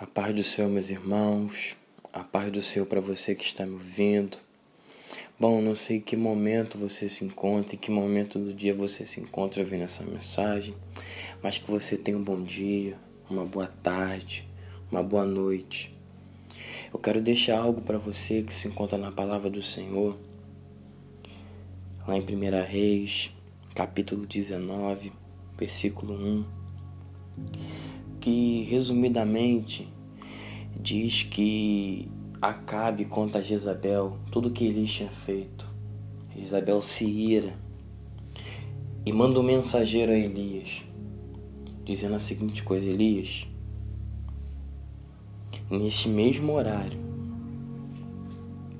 A paz do Senhor, meus irmãos. A paz do Senhor para você que está me ouvindo. Bom, não sei que momento você se encontra, em que momento do dia você se encontra ouvindo essa mensagem, mas que você tenha um bom dia, uma boa tarde, uma boa noite. Eu quero deixar algo para você que se encontra na palavra do Senhor, lá em 1 Reis, capítulo 19, versículo 1 que resumidamente diz que Acabe conta a Jezabel tudo o que Elias tinha feito. Jezabel se ira e manda um mensageiro a Elias, dizendo a seguinte coisa: Elias, neste mesmo horário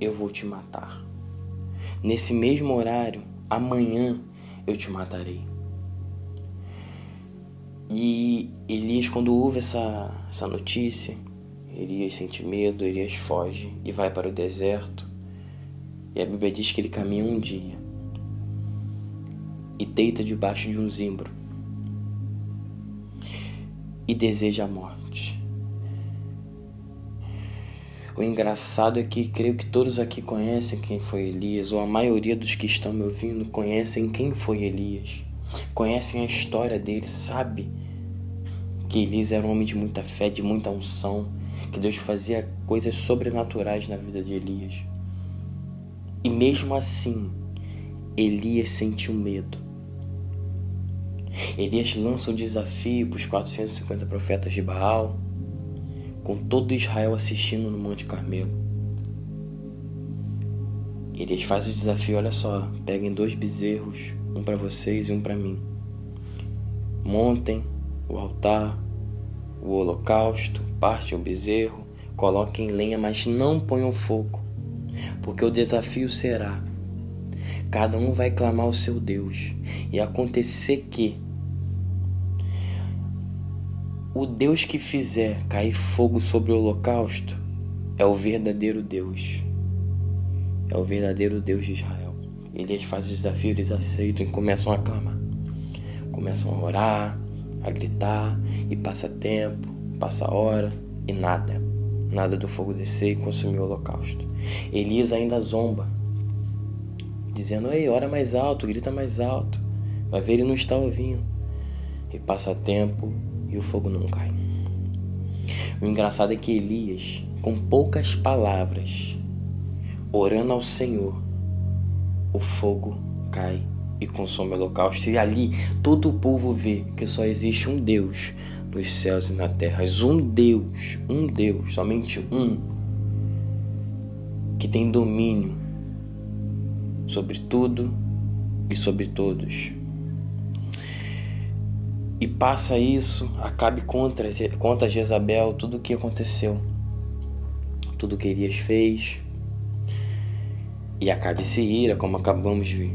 eu vou te matar. Nesse mesmo horário, amanhã eu te matarei. E Elias, quando ouve essa, essa notícia, Elias sente medo, Elias foge e vai para o deserto. E a Bíblia diz que ele caminha um dia e deita debaixo de um zimbro e deseja a morte. O engraçado é que creio que todos aqui conhecem quem foi Elias, ou a maioria dos que estão me ouvindo conhecem quem foi Elias, conhecem a história dele, sabe que Elias era um homem de muita fé, de muita unção, que Deus fazia coisas sobrenaturais na vida de Elias. E mesmo assim, Elias sentiu medo. Elias lança um desafio para os 450 profetas de Baal, com todo Israel assistindo no Monte Carmelo. Elias faz o desafio, olha só, peguem dois bezerros, um para vocês e um para mim. Montem o altar, o holocausto, parte o bezerro, coloquem lenha, mas não ponham fogo, porque o desafio será: cada um vai clamar o seu Deus, e acontecer que o Deus que fizer cair fogo sobre o holocausto é o verdadeiro Deus. É o verdadeiro Deus de Israel. Elias faz o desafio, eles aceitam e começam a clamar. Começam a orar, a gritar e passa tempo, passa hora e nada. Nada do fogo descer e consumir o holocausto. Elias ainda zomba, dizendo: Ei, ora mais alto, grita mais alto. Vai ver, ele não está ouvindo. E passa tempo e o fogo não cai. O engraçado é que Elias, com poucas palavras, orando ao Senhor, o fogo cai e consome o holocausto. E ali todo o povo vê que só existe um Deus nos céus e na terra. Um Deus, um Deus, somente um, que tem domínio sobre tudo e sobre todos. E passa isso, acabe contra, contra Jezabel tudo o que aconteceu, tudo que Elias fez, e acabe se ira, como acabamos de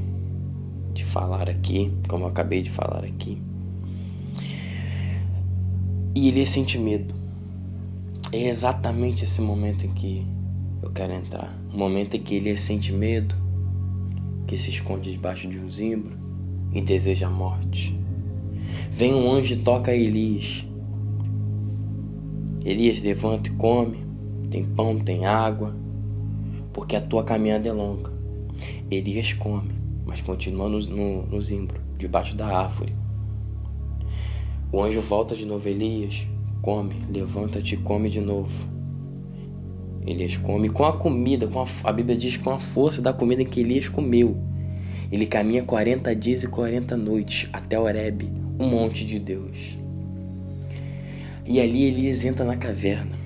de falar aqui, como eu acabei de falar aqui. E ele sente medo. É exatamente esse momento em que eu quero entrar. O momento em que ele sente medo, que se esconde debaixo de um zimbro e deseja a morte. Vem um anjo e toca Elias. Elias levanta e come, tem pão, tem água, porque a tua caminhada é longa. Elias come mas continua no, no, no zimbro, debaixo da árvore. O anjo volta de novo, Elias, come, levanta-te e come de novo. Elias come com a comida, com a, a Bíblia diz com a força da comida que Elias comeu. Ele caminha 40 dias e 40 noites até Horebe, um monte de Deus. E ali Elias entra na caverna.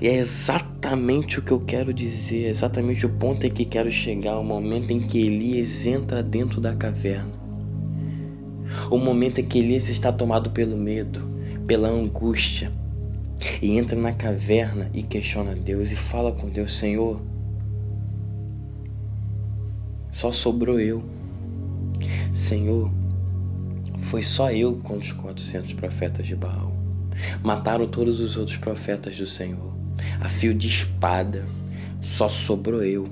E é exatamente o que eu quero dizer, é exatamente o ponto em que quero chegar, o momento em que Elias entra dentro da caverna. O momento em que Elias está tomado pelo medo, pela angústia, e entra na caverna e questiona Deus e fala com Deus: Senhor, só sobrou eu. Senhor, foi só eu contra os 400 profetas de Baal. Mataram todos os outros profetas do Senhor a fio de espada. Só sobrou eu.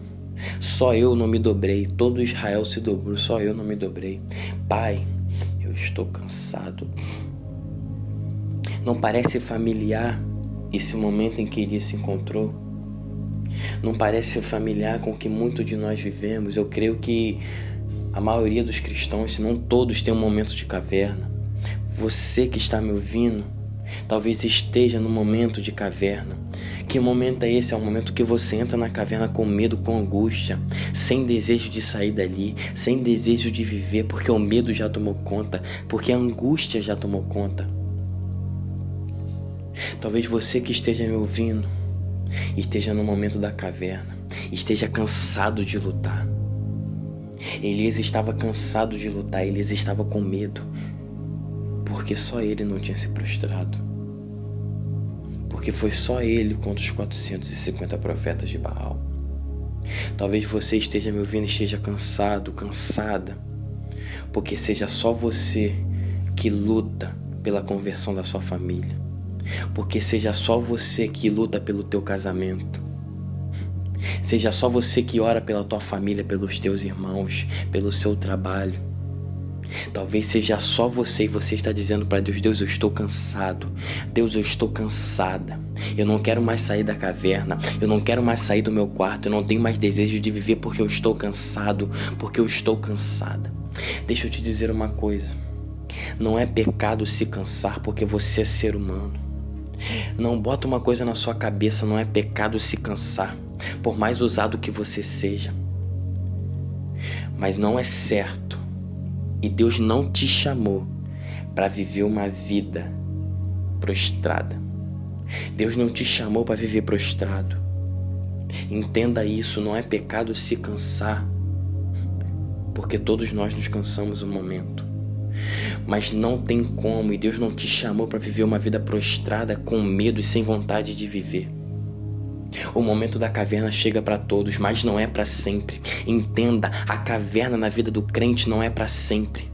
Só eu não me dobrei. Todo Israel se dobrou, só eu não me dobrei. Pai, eu estou cansado. Não parece familiar esse momento em que ele se encontrou não parece familiar com o que muito de nós vivemos. Eu creio que a maioria dos cristãos, se não todos, tem um momento de caverna. Você que está me ouvindo, talvez esteja no momento de caverna. Que momento é esse? É um momento que você entra na caverna com medo, com angústia, sem desejo de sair dali, sem desejo de viver, porque o medo já tomou conta, porque a angústia já tomou conta. Talvez você que esteja me ouvindo esteja no momento da caverna, esteja cansado de lutar. Elias estava cansado de lutar, Elias estava com medo, porque só ele não tinha se prostrado. Porque foi só ele contra os 450 profetas de Baal. Talvez você esteja me ouvindo, esteja cansado, cansada, porque seja só você que luta pela conversão da sua família porque seja só você que luta pelo teu casamento. Seja só você que ora pela tua família, pelos teus irmãos, pelo seu trabalho. Talvez seja só você e você está dizendo para Deus: Deus, eu estou cansado. Deus, eu estou cansada. Eu não quero mais sair da caverna. Eu não quero mais sair do meu quarto. Eu não tenho mais desejo de viver porque eu estou cansado. Porque eu estou cansada. Deixa eu te dizer uma coisa. Não é pecado se cansar porque você é ser humano. Não bota uma coisa na sua cabeça, não é pecado se cansar, por mais usado que você seja. Mas não é certo. E Deus não te chamou para viver uma vida prostrada. Deus não te chamou para viver prostrado. Entenda isso, não é pecado se cansar, porque todos nós nos cansamos um momento. Mas não tem como, e Deus não te chamou para viver uma vida prostrada com medo e sem vontade de viver. O momento da caverna chega para todos, mas não é para sempre. Entenda, a caverna na vida do crente não é para sempre.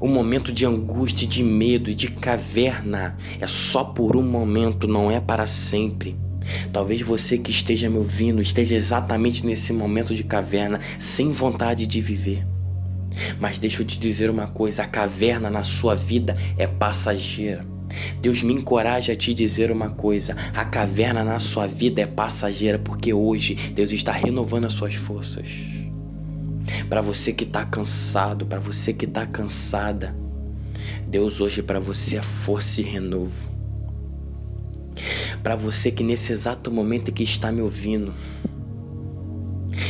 O momento de angústia, de medo e de caverna é só por um momento, não é para sempre. Talvez você que esteja me ouvindo esteja exatamente nesse momento de caverna, sem vontade de viver. Mas deixa eu te dizer uma coisa: a caverna na sua vida é passageira. Deus me encoraja a te dizer uma coisa: a caverna na sua vida é passageira, porque hoje Deus está renovando as suas forças. Para você que está cansado, para você que está cansada, Deus hoje para você é força e renovo. Para você que nesse exato momento que está me ouvindo,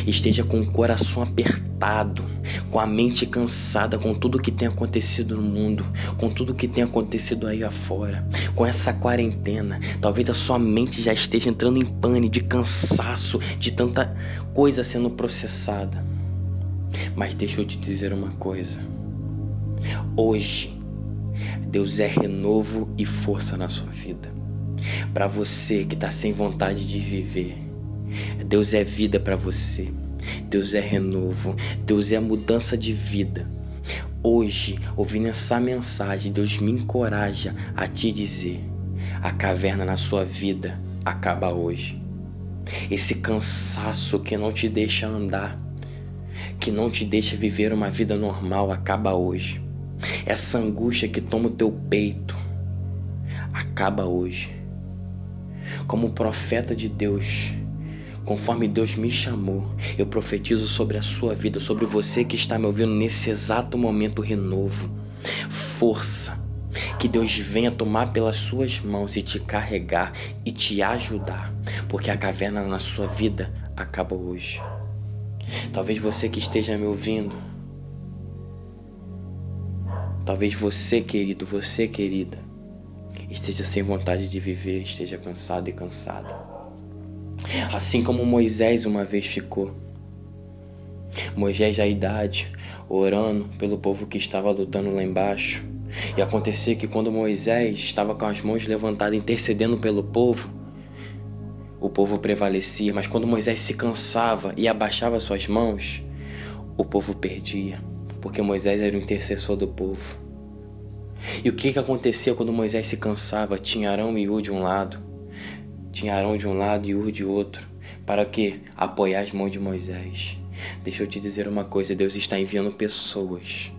esteja com o coração apertado, com a mente cansada com tudo que tem acontecido no mundo, com tudo que tem acontecido aí afora, com essa quarentena. Talvez a sua mente já esteja entrando em pane de cansaço, de tanta coisa sendo processada. Mas deixa eu te dizer uma coisa. Hoje, Deus é renovo e força na sua vida. Para você que está sem vontade de viver, Deus é vida para você. Deus é renovo, Deus é mudança de vida. Hoje, ouvindo essa mensagem, Deus me encoraja a te dizer: a caverna na sua vida acaba hoje. Esse cansaço que não te deixa andar, que não te deixa viver uma vida normal, acaba hoje. Essa angústia que toma o teu peito, acaba hoje. Como profeta de Deus, Conforme Deus me chamou, eu profetizo sobre a sua vida, sobre você que está me ouvindo nesse exato momento renovo. Força. Que Deus venha tomar pelas suas mãos e te carregar e te ajudar, porque a caverna na sua vida acaba hoje. Talvez você que esteja me ouvindo, talvez você, querido, você, querida, esteja sem vontade de viver, esteja cansado e cansada. Assim como Moisés uma vez ficou. Moisés, já idade, orando pelo povo que estava lutando lá embaixo. E acontecia que quando Moisés estava com as mãos levantadas intercedendo pelo povo, o povo prevalecia, mas quando Moisés se cansava e abaixava suas mãos, o povo perdia, porque Moisés era o intercessor do povo. E o que, que acontecia quando Moisés se cansava? Tinha Arão e U de um lado, tinha Arão de um lado e Ur de outro. Para que? Apoiar as mãos de Moisés. Deixa eu te dizer uma coisa: Deus está enviando pessoas.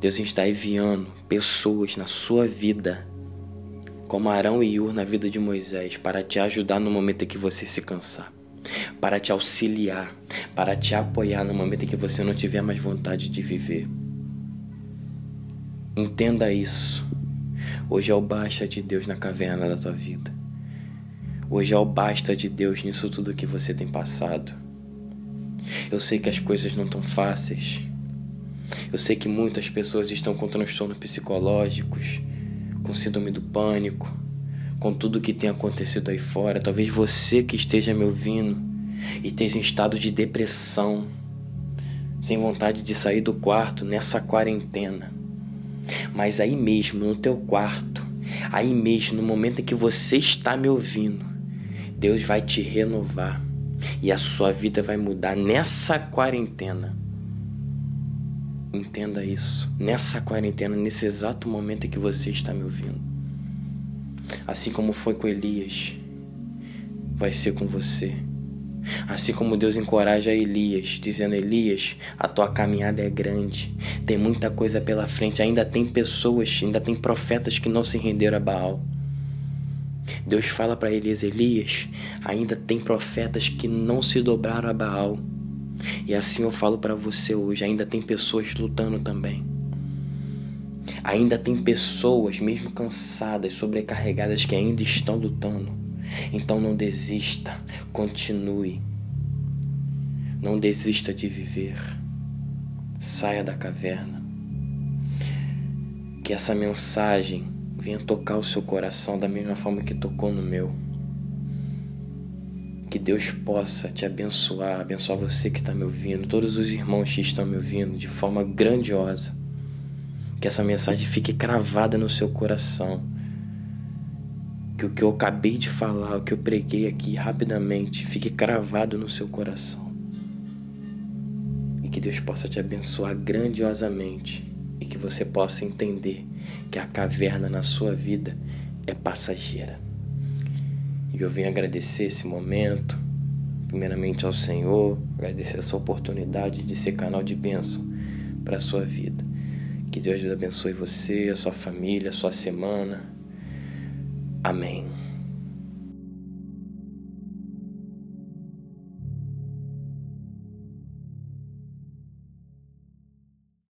Deus está enviando pessoas na sua vida como Arão e Ur na vida de Moisés, para te ajudar no momento em que você se cansar, para te auxiliar, para te apoiar no momento em que você não tiver mais vontade de viver. Entenda isso. Hoje é o basta de Deus na caverna da tua vida. Hoje é o basta de Deus nisso tudo que você tem passado. Eu sei que as coisas não estão fáceis. Eu sei que muitas pessoas estão com transtornos psicológicos, com síndrome do pânico, com tudo que tem acontecido aí fora. Talvez você que esteja me ouvindo e esteja em estado de depressão, sem vontade de sair do quarto nessa quarentena. Mas aí mesmo, no teu quarto, aí mesmo, no momento em que você está me ouvindo, Deus vai te renovar e a sua vida vai mudar nessa quarentena. Entenda isso. Nessa quarentena, nesse exato momento em que você está me ouvindo. Assim como foi com Elias, vai ser com você. Assim como Deus encoraja Elias, dizendo: Elias, a tua caminhada é grande, tem muita coisa pela frente, ainda tem pessoas, ainda tem profetas que não se renderam a Baal. Deus fala para Elias: Elias, ainda tem profetas que não se dobraram a Baal. E assim eu falo para você hoje: ainda tem pessoas lutando também. Ainda tem pessoas, mesmo cansadas, sobrecarregadas, que ainda estão lutando. Então não desista, continue. Não desista de viver. Saia da caverna. Que essa mensagem venha tocar o seu coração da mesma forma que tocou no meu. Que Deus possa te abençoar, abençoar você que está me ouvindo, todos os irmãos que estão me ouvindo de forma grandiosa. Que essa mensagem fique cravada no seu coração. Que o que eu acabei de falar, o que eu preguei aqui rapidamente, fique cravado no seu coração. E que Deus possa te abençoar grandiosamente e que você possa entender que a caverna na sua vida é passageira. E eu venho agradecer esse momento, primeiramente ao Senhor, agradecer essa oportunidade de ser canal de bênção para a sua vida. Que Deus abençoe você, a sua família, a sua semana. Amém.